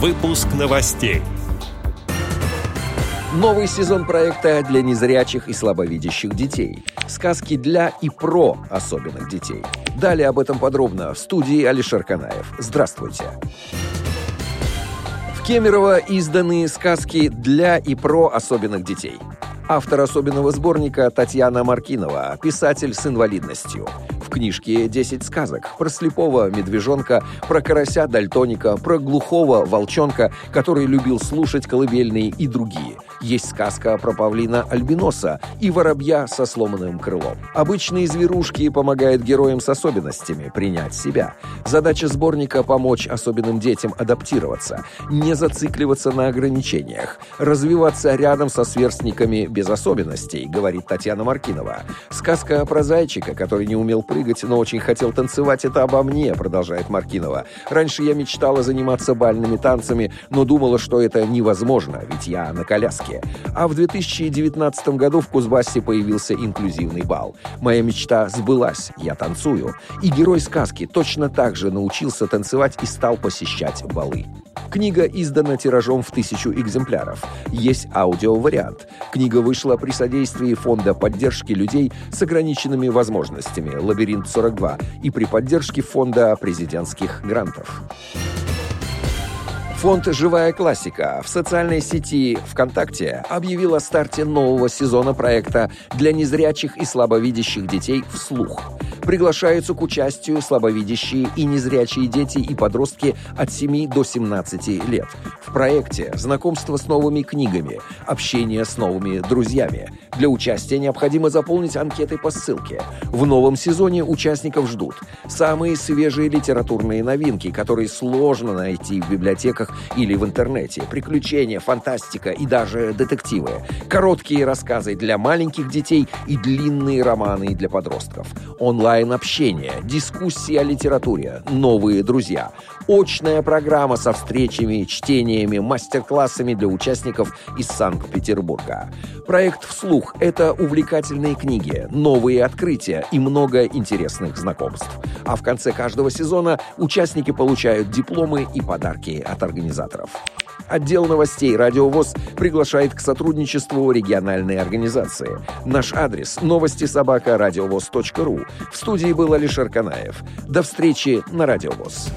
Выпуск новостей. Новый сезон проекта для незрячих и слабовидящих детей. Сказки для и про особенных детей. Далее об этом подробно в студии Алишер Канаев. Здравствуйте. В Кемерово изданы сказки для и про особенных детей. Автор особенного сборника Татьяна Маркинова, писатель с инвалидностью. В книжке «10 сказок» про слепого медвежонка, про карася дальтоника, про глухого волчонка, который любил слушать колыбельные и другие. Есть сказка про павлина альбиноса и воробья со сломанным крылом. Обычные зверушки помогают героям с особенностями принять себя. Задача сборника – помочь особенным детям адаптироваться, не зацикливаться на ограничениях, развиваться рядом со сверстниками без особенностей, говорит Татьяна Маркинова. Сказка про зайчика, который не умел прыгать, но очень хотел танцевать. Это обо мне, продолжает Маркинова. Раньше я мечтала заниматься бальными танцами, но думала, что это невозможно, ведь я на коляске. А в 2019 году в Кузбассе появился инклюзивный бал. Моя мечта сбылась, я танцую. И герой сказки точно так же научился танцевать и стал посещать балы. Книга издана тиражом в тысячу экземпляров. Есть аудиовариант. Книга вышла при содействии Фонда поддержки людей с ограниченными возможностями «Лабиринт-42» и при поддержке Фонда президентских грантов. Фонд «Живая классика» в социальной сети ВКонтакте объявил о старте нового сезона проекта для незрячих и слабовидящих детей «Вслух». Приглашаются к участию слабовидящие и незрячие дети и подростки от 7 до 17 лет. В проекте знакомство с новыми книгами, общение с новыми друзьями. Для участия необходимо заполнить анкеты по ссылке. В новом сезоне участников ждут самые свежие литературные новинки, которые сложно найти в библиотеках или в интернете, приключения, фантастика и даже детективы, короткие рассказы для маленьких детей и длинные романы для подростков, онлайн онлайн-общение, дискуссии о литературе, новые друзья, очная программа со встречами, чтениями, мастер-классами для участников из Санкт-Петербурга. Проект «Вслух» — это увлекательные книги, новые открытия и много интересных знакомств. А в конце каждого сезона участники получают дипломы и подарки от организаторов. Отдел новостей «Радио ВОЗ» приглашает к сотрудничеству региональной организации. Наш адрес – новости собака. В студии был Алишер Канаев. До встречи на «Радио ВОЗ».